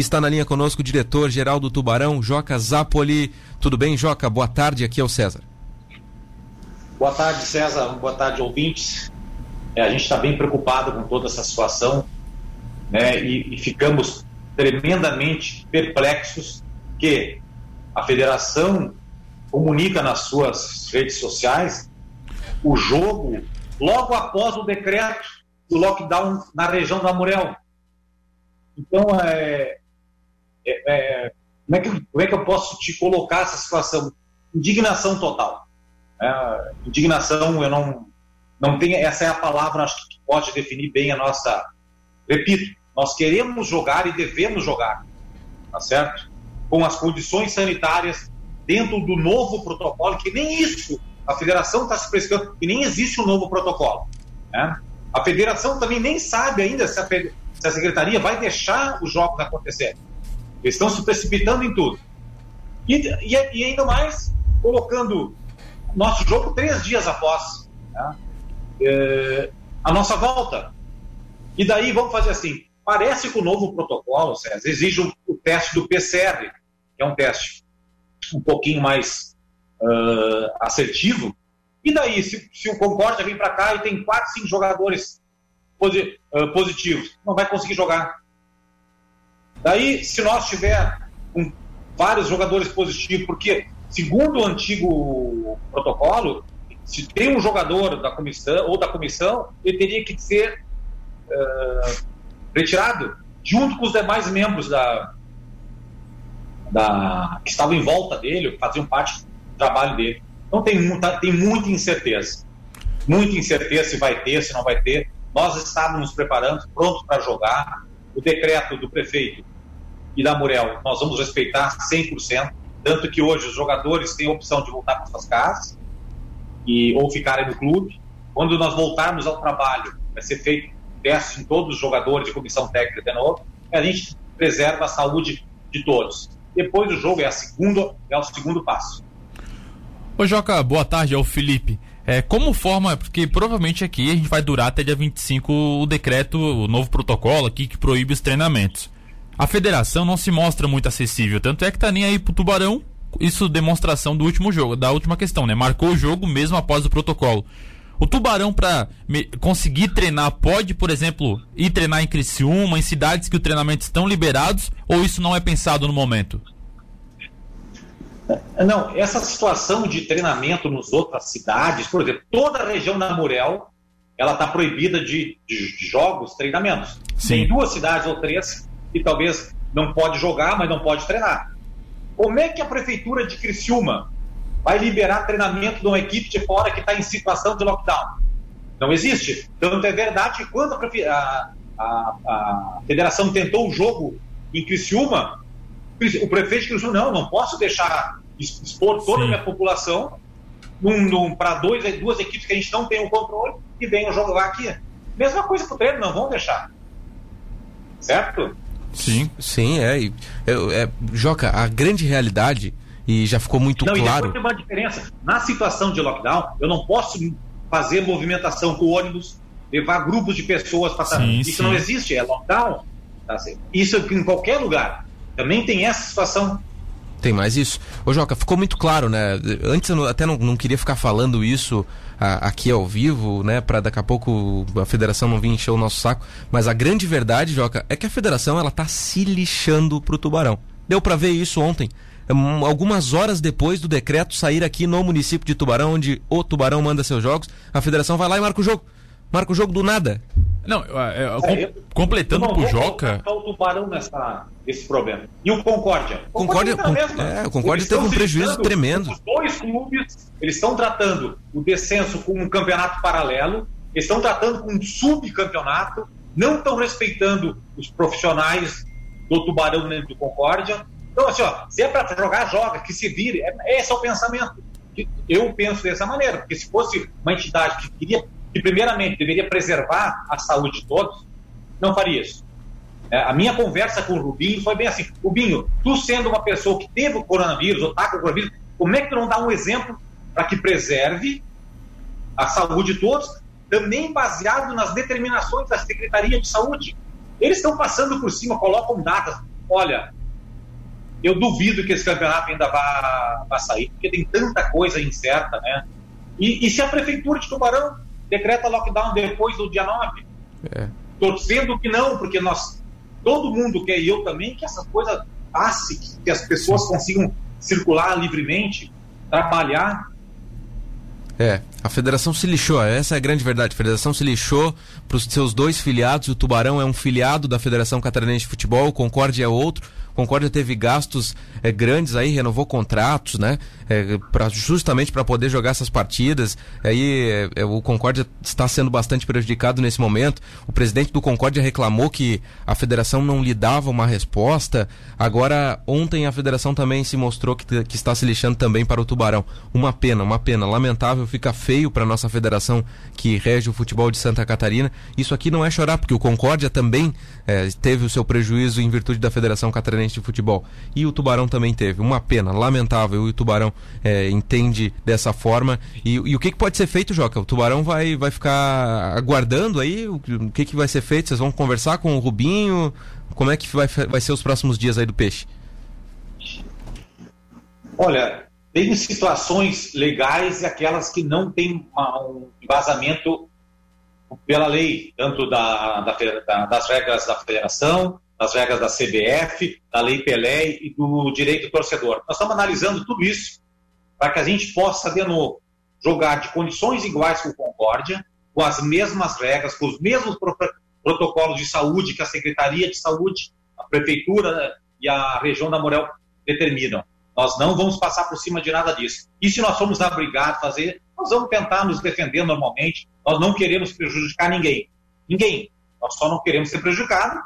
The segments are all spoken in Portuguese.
Está na linha conosco o diretor-geral do Tubarão, Joca Zapoli. Tudo bem, Joca? Boa tarde, aqui é o César. Boa tarde, César. Boa tarde, ouvintes. É, a gente está bem preocupado com toda essa situação né, e, e ficamos tremendamente perplexos que a federação comunica nas suas redes sociais o jogo logo após o decreto do lockdown na região da Amurel. Então, é, é, é, como, é que, como é que eu posso te colocar essa situação? Indignação total. É, indignação, eu não, não tenho, essa é a palavra acho que pode definir bem a nossa. Repito, nós queremos jogar e devemos jogar, tá certo? Com as condições sanitárias dentro do novo protocolo, que nem isso a federação está se pressionando, e nem existe um novo protocolo. Né? A federação também nem sabe ainda se a, se a secretaria vai deixar os jogos acontecer. Eles estão se precipitando em tudo. E, e, e ainda mais colocando nosso jogo três dias após né? é, a nossa volta. E daí vamos fazer assim: parece que o novo protocolo, César, exige o, o teste do PCR, que é um teste um pouquinho mais uh, assertivo. E daí, se, se o Concórdia vem para cá e tem quatro, cinco jogadores uh, positivos, não vai conseguir jogar. Daí, se nós tiver vários jogadores positivos, porque, segundo o antigo protocolo, se tem um jogador da comissão ou da comissão, ele teria que ser uh, retirado junto com os demais membros da, da que estavam em volta dele, faziam parte do trabalho dele. Então tem tem muita incerteza. Muita incerteza se vai ter, se não vai ter. Nós estávamos nos preparando, prontos para jogar o decreto do prefeito e da Murel, nós vamos respeitar 100%, tanto que hoje os jogadores têm a opção de voltar para suas casas e, ou ficarem no clube. Quando nós voltarmos ao trabalho, vai ser feito teste em todos os jogadores de comissão técnica de novo, e a gente preserva a saúde de todos. Depois do jogo é, a segunda, é o segundo passo. Ô Joca, boa tarde, é o Felipe. É, como forma, porque provavelmente aqui a gente vai durar até dia 25 o decreto, o novo protocolo aqui que proíbe os treinamentos. A federação não se mostra muito acessível, tanto é que tá nem aí pro Tubarão, isso demonstração do último jogo, da última questão, né? Marcou o jogo mesmo após o protocolo. O Tubarão, para conseguir treinar, pode, por exemplo, ir treinar em Criciúma, em cidades que o treinamento estão liberados, ou isso não é pensado no momento? Não, essa situação de treinamento nas outras cidades, por exemplo, toda a região da Murel, ela está proibida de, de, jogos, treinamentos. Sim. Tem duas cidades ou três que talvez não pode jogar, mas não pode treinar. Como é que a prefeitura de Criciúma vai liberar treinamento de uma equipe de fora que está em situação de lockdown? Não existe. Tanto é verdade que quando a, a, a federação tentou o jogo em Criciúma, o prefeito de Criciúma, não, não posso deixar expor toda Sim. a minha população para duas equipes que a gente não tem o controle e venham jogar aqui. Mesma coisa para o treino, não vão deixar. Certo? Sim. Sim, é, é, é, Joca, a grande realidade, e já ficou muito não, claro. E tem uma diferença. Na situação de lockdown, eu não posso fazer movimentação com ônibus, levar grupos de pessoas para. Isso sim. não existe, é lockdown. Tá? Isso em qualquer lugar. Também tem essa situação. Tem mais isso. Ô Joca, ficou muito claro, né? Antes eu até não, não queria ficar falando isso a, aqui ao vivo, né? Para daqui a pouco a federação não vir encher o nosso saco. Mas a grande verdade, Joca, é que a federação ela tá se lixando pro Tubarão. Deu para ver isso ontem. Um, algumas horas depois do decreto sair aqui no município de Tubarão, onde o Tubarão manda seus jogos, a federação vai lá e marca o jogo. Marca o jogo do nada. Não, é, é, com, é, completando não, pro Joca. o Tubarão nessa, esse problema. E o Concórdia? Concórdia, Concórdia, com, é, o Concórdia teve um prejuízo tremendo. Os dois clubes, eles estão tratando o descenso como um campeonato paralelo, eles estão tratando com um subcampeonato, não estão respeitando os profissionais do Tubarão dentro do Concórdia. Então, assim, ó, se é para jogar, joga, que se vire. É, esse é o pensamento. Eu penso dessa maneira, porque se fosse uma entidade que queria que primeiramente deveria preservar a saúde de todos, não faria isso. É, a minha conversa com o Rubinho foi bem assim: Rubinho, tu sendo uma pessoa que teve o coronavírus ou está com o coronavírus, como é que tu não dá um exemplo para que preserve a saúde de todos, também baseado nas determinações da Secretaria de Saúde? Eles estão passando por cima, colocam datas. olha, eu duvido que esse campeonato ainda vá, vá sair, porque tem tanta coisa incerta, né? E, e se a prefeitura de Tubarão decreta lockdown depois do dia 9? É. Torcendo que não, porque nós, todo mundo quer, e eu também, que essa coisa passe, que, as pessoas consigam circular livremente, trabalhar. É, a federação se lixou, essa é a grande verdade. A federação se lixou para os seus dois filiados. O Tubarão é um filiado da Federação Catarinense de Futebol, o Concórdia é outro. Concórdia teve gastos é, grandes aí, renovou contratos, né? É, pra, justamente para poder jogar essas partidas. Aí é, o Concórdia está sendo bastante prejudicado nesse momento. O presidente do Concórdia reclamou que a federação não lhe dava uma resposta. Agora, ontem a federação também se mostrou que, que está se lixando também para o Tubarão. Uma pena, uma pena. Lamentável, fica feio para nossa federação que rege o futebol de Santa Catarina. Isso aqui não é chorar, porque o Concórdia também teve o seu prejuízo em virtude da Federação Catarinense de futebol. E o Tubarão também teve. Uma pena, lamentável. E o Tubarão é, entende dessa forma. E, e, o que, que, pode ser feito, Joca? O Tubarão vai, vai ficar aguardando aí? O, o que, que vai ser feito? Vocês vão conversar com o Rubinho? Como é que vai, vai ser os próximos dias aí do Peixe? Olha, tem situações legais e aquelas que não têm um embasamento pela lei, tanto da, da, das regras da federação, das regras da CBF, da Lei Pelé e do direito do torcedor. Nós estamos analisando tudo isso para que a gente possa, de novo, jogar de condições iguais com o Concórdia, com as mesmas regras, com os mesmos protocolos de saúde que a Secretaria de Saúde, a Prefeitura e a região da Morel determinam. Nós não vamos passar por cima de nada disso. E se nós formos obrigados a fazer, nós vamos tentar nos defender normalmente. Nós não queremos prejudicar ninguém. Ninguém. Nós só não queremos ser prejudicados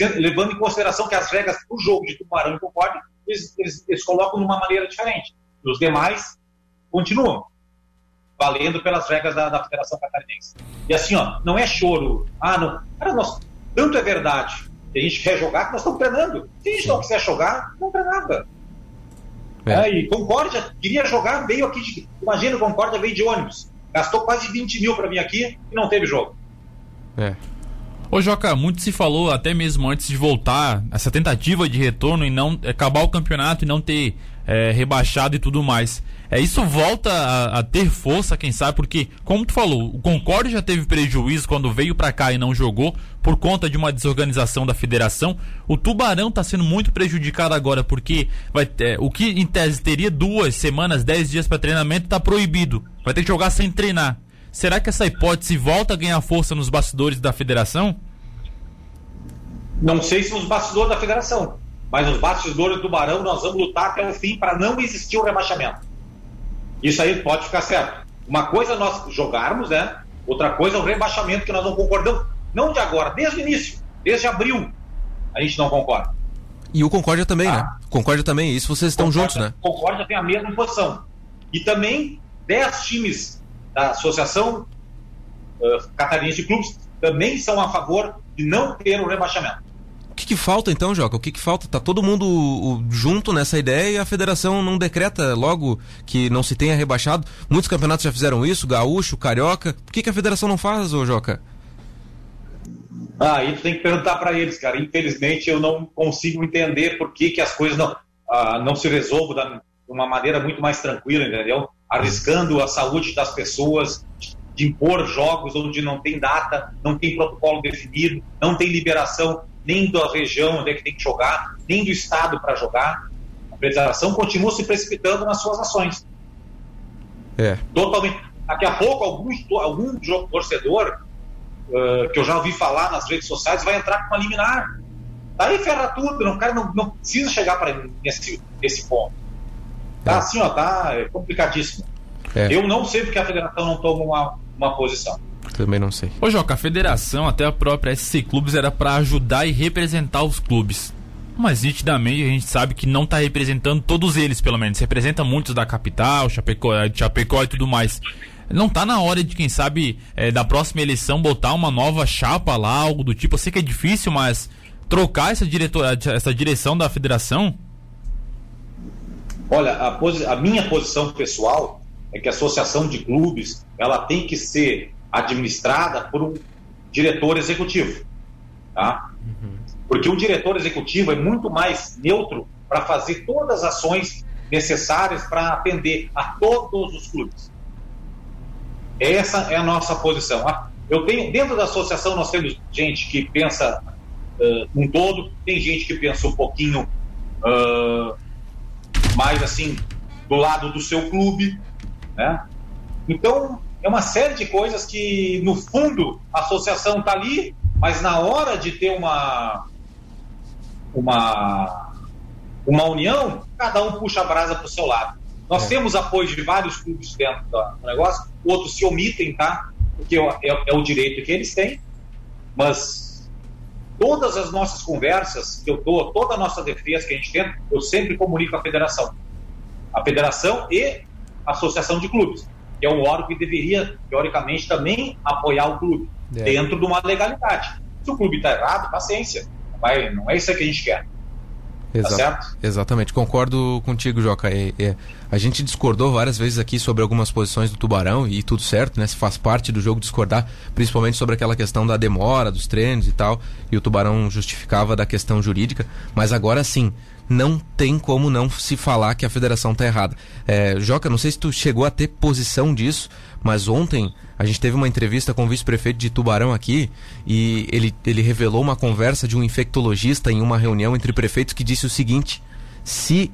levando em consideração que as regras do jogo de Tubarão e Concórdia, eles, eles, eles colocam de uma maneira diferente. E os demais continuam valendo pelas regras da, da Federação Catarinense. E assim, ó, não é choro. Ah, não. Cara, nós, tanto é verdade que a gente quer jogar que nós estamos treinando. Se a gente não quiser jogar, não treinava. É. É, e Concórdia queria jogar, veio aqui. De, imagina, Concórdia veio de ônibus. Gastou quase 20 mil para vir aqui e não teve jogo. É. Ô Joca, muito se falou até mesmo antes de voltar, essa tentativa de retorno e não acabar o campeonato e não ter é, rebaixado e tudo mais. É, isso volta a, a, ter força, quem sabe, porque, como tu falou, o Concorde já teve prejuízo quando veio para cá e não jogou, por conta de uma desorganização da federação. O Tubarão está sendo muito prejudicado agora, porque vai é, o que em tese teria duas semanas, dez dias para treinamento, está proibido. Vai ter que jogar sem treinar. Será que essa hipótese volta a ganhar força nos bastidores da federação? Não sei se nos bastidores da federação, mas nos bastidores do Barão nós vamos lutar até o fim para não existir o rebaixamento. Isso aí pode ficar certo. Uma coisa é nós jogarmos, né? Outra coisa é o rebaixamento que nós não concordamos. Não de agora, desde o início, desde abril, a gente não concorda. E o Concórdia também, né? Ah. Concórdia também, isso vocês estão Concórdia, juntos, né? Concórdia tem a mesma posição. E também 10 times da Associação uh, Catarinense de Clubes também são a favor de não ter o rebaixamento. O que, que falta então, Joca? O que, que falta? Tá todo mundo junto nessa ideia e a federação não decreta logo que não se tenha rebaixado. Muitos campeonatos já fizeram isso, gaúcho, carioca. Por que, que a federação não faz, ô Joca? Ah, aí tu tem que perguntar para eles, cara. Infelizmente eu não consigo entender por que, que as coisas não, ah, não se resolvam de uma maneira muito mais tranquila, entendeu? Arriscando a saúde das pessoas, de impor jogos onde não tem data, não tem protocolo definido, não tem liberação nem da região onde é que tem que jogar, nem do estado para jogar. A federação continua se precipitando nas suas ações. É. Totalmente. Daqui a pouco, algum, algum torcedor uh, que eu já ouvi falar nas redes sociais vai entrar com uma liminar. Daí ferra tudo, o cara não, não precisa chegar para esse, esse ponto. Tá é. assim, ó, tá é complicadíssimo. É. Eu não sei porque a federação não toma uma, uma posição. Também não sei. Ô Joca, a federação, até a própria SC Clubes, era para ajudar e representar os clubes. Mas nitidamente a gente sabe que não está representando todos eles, pelo menos. Representa muitos da capital, Chapecó, Chapecó e tudo mais. Não está na hora de, quem sabe, é, da próxima eleição botar uma nova chapa lá, algo do tipo. Eu sei que é difícil, mas trocar essa, diretor, essa direção da federação Olha, a, a, minha posição pessoal é que a associação de clubes ela tem que ser administrada por um diretor executivo, tá? Uhum. Porque o diretor executivo é muito mais neutro para fazer todas as ações necessárias para atender a todos os clubes. Essa é a nossa posição. Ah, eu tenho dentro da associação nós temos gente que pensa uh, um todo, tem gente que pensa um pouquinho uh, mais assim do lado do seu clube, né? Então é uma série de coisas que no fundo a associação está ali, mas na hora de ter uma uma uma união, cada um puxa a brasa para o seu lado. Nós é. temos apoio de vários clubes dentro do negócio, outros se omitem, tá? Porque é, é, é o direito que eles têm, mas todas as nossas conversas que eu dou, toda a nossa defesa que a gente tem, eu sempre comunico a federação. A federação e a associação de clubes, que é um órgão que deveria, teoricamente, também apoiar o clube, é. dentro de uma legalidade. Se o clube está errado, paciência. Vai, não é isso que a gente quer. Exa tá certo? Exatamente, concordo contigo, Joca. É, é, a gente discordou várias vezes aqui sobre algumas posições do Tubarão e tudo certo, né? Se faz parte do jogo discordar, principalmente sobre aquela questão da demora dos treinos e tal. E o Tubarão justificava da questão jurídica, mas agora sim não tem como não se falar que a federação está errada. É, Joca, não sei se tu chegou a ter posição disso, mas ontem a gente teve uma entrevista com o vice-prefeito de Tubarão aqui e ele, ele revelou uma conversa de um infectologista em uma reunião entre prefeitos que disse o seguinte: se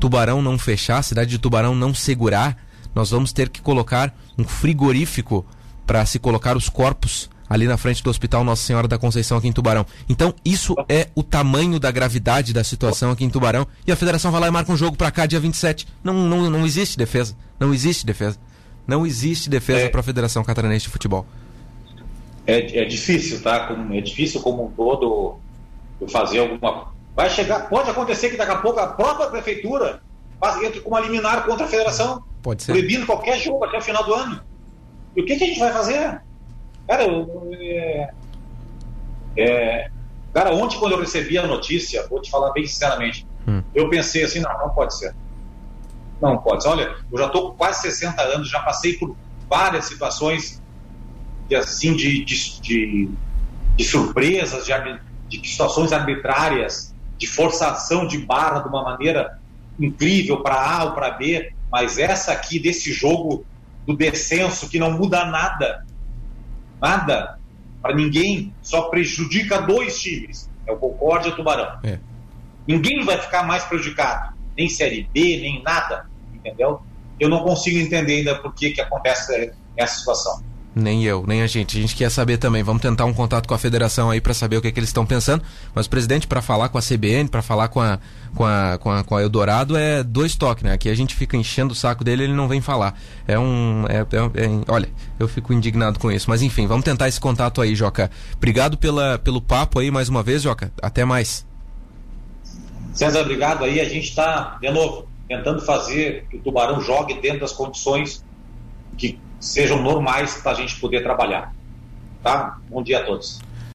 Tubarão não fechar, a cidade de Tubarão não segurar, nós vamos ter que colocar um frigorífico para se colocar os corpos ali na frente do Hospital Nossa Senhora da Conceição aqui em Tubarão. Então, isso é o tamanho da gravidade da situação aqui em Tubarão. E a federação vai lá e marca um jogo para cá dia 27. Não, não, não existe defesa. Não existe defesa. Não existe defesa é, para a Federação Catarinense de Futebol. É, é difícil, tá? É difícil como um todo fazer alguma. Vai chegar, pode acontecer que daqui a pouco a própria prefeitura entre com uma liminar contra a federação, pode ser. proibindo qualquer jogo até o final do ano. E o que, que a gente vai fazer? Cara, eu, é, é, cara, ontem quando eu recebi a notícia, vou te falar bem sinceramente, hum. eu pensei assim, não, não pode ser. Não pode ser. Olha, eu já estou com quase 60 anos, já passei por várias situações de, assim, de, de, de, de surpresas, de, de situações arbitrárias, de forçação de barra de uma maneira incrível para A ou para B, mas essa aqui desse jogo do descenso que não muda nada nada para ninguém, só prejudica dois times, é o Concórdia e o Tubarão. É. Ninguém vai ficar mais prejudicado, nem Série B, nem nada, entendeu? Eu não consigo entender ainda por que, que acontece essa situação. Nem eu, nem a gente. A gente quer saber também. Vamos tentar um contato com a federação aí para saber o que, é que eles estão pensando. Mas, presidente, para falar com a CBN, para falar com a, com, a, com, a, com a Eldorado, é dois toques, né? Aqui a gente fica enchendo o saco dele ele não vem falar. É um. É, é, é, olha, eu fico indignado com isso. Mas, enfim, vamos tentar esse contato aí, Joca. Obrigado pela, pelo papo aí mais uma vez, Joca. Até mais. César, obrigado aí. A gente está, de novo, tentando fazer que o Tubarão jogue dentro das condições que sejam normais para a gente poder trabalhar. Tá? Bom dia a todos.